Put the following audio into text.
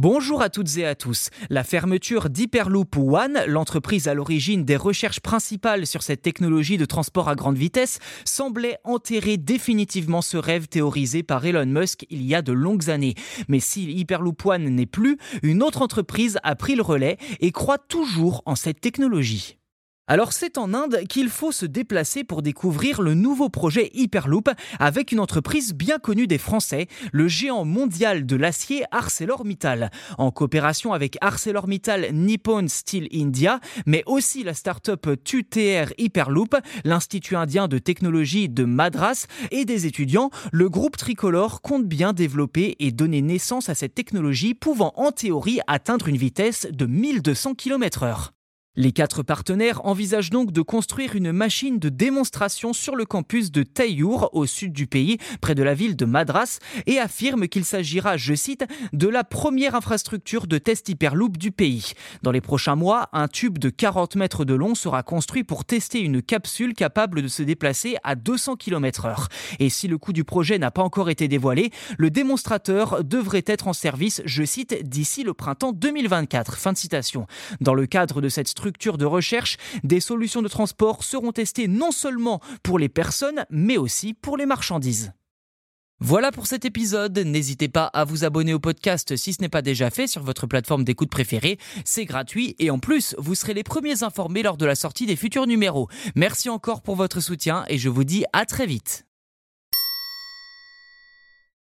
Bonjour à toutes et à tous. La fermeture d'Hyperloop One, l'entreprise à l'origine des recherches principales sur cette technologie de transport à grande vitesse, semblait enterrer définitivement ce rêve théorisé par Elon Musk il y a de longues années. Mais si Hyperloop One n'est plus, une autre entreprise a pris le relais et croit toujours en cette technologie. Alors c'est en Inde qu'il faut se déplacer pour découvrir le nouveau projet Hyperloop avec une entreprise bien connue des Français, le géant mondial de l'acier ArcelorMittal. En coopération avec ArcelorMittal Nippon Steel India, mais aussi la start-up TUTR Hyperloop, l'Institut indien de technologie de Madras et des étudiants, le groupe tricolore compte bien développer et donner naissance à cette technologie pouvant en théorie atteindre une vitesse de 1200 km/h. Les quatre partenaires envisagent donc de construire une machine de démonstration sur le campus de Tayour, au sud du pays, près de la ville de Madras, et affirment qu'il s'agira, je cite, de la première infrastructure de test Hyperloop du pays. Dans les prochains mois, un tube de 40 mètres de long sera construit pour tester une capsule capable de se déplacer à 200 km/h. Et si le coût du projet n'a pas encore été dévoilé, le démonstrateur devrait être en service, je cite, d'ici le printemps 2024. Fin de citation. Dans le cadre de cette structure, de recherche, des solutions de transport seront testées non seulement pour les personnes, mais aussi pour les marchandises. Voilà pour cet épisode. N'hésitez pas à vous abonner au podcast si ce n'est pas déjà fait sur votre plateforme d'écoute préférée. C'est gratuit et en plus, vous serez les premiers informés lors de la sortie des futurs numéros. Merci encore pour votre soutien et je vous dis à très vite.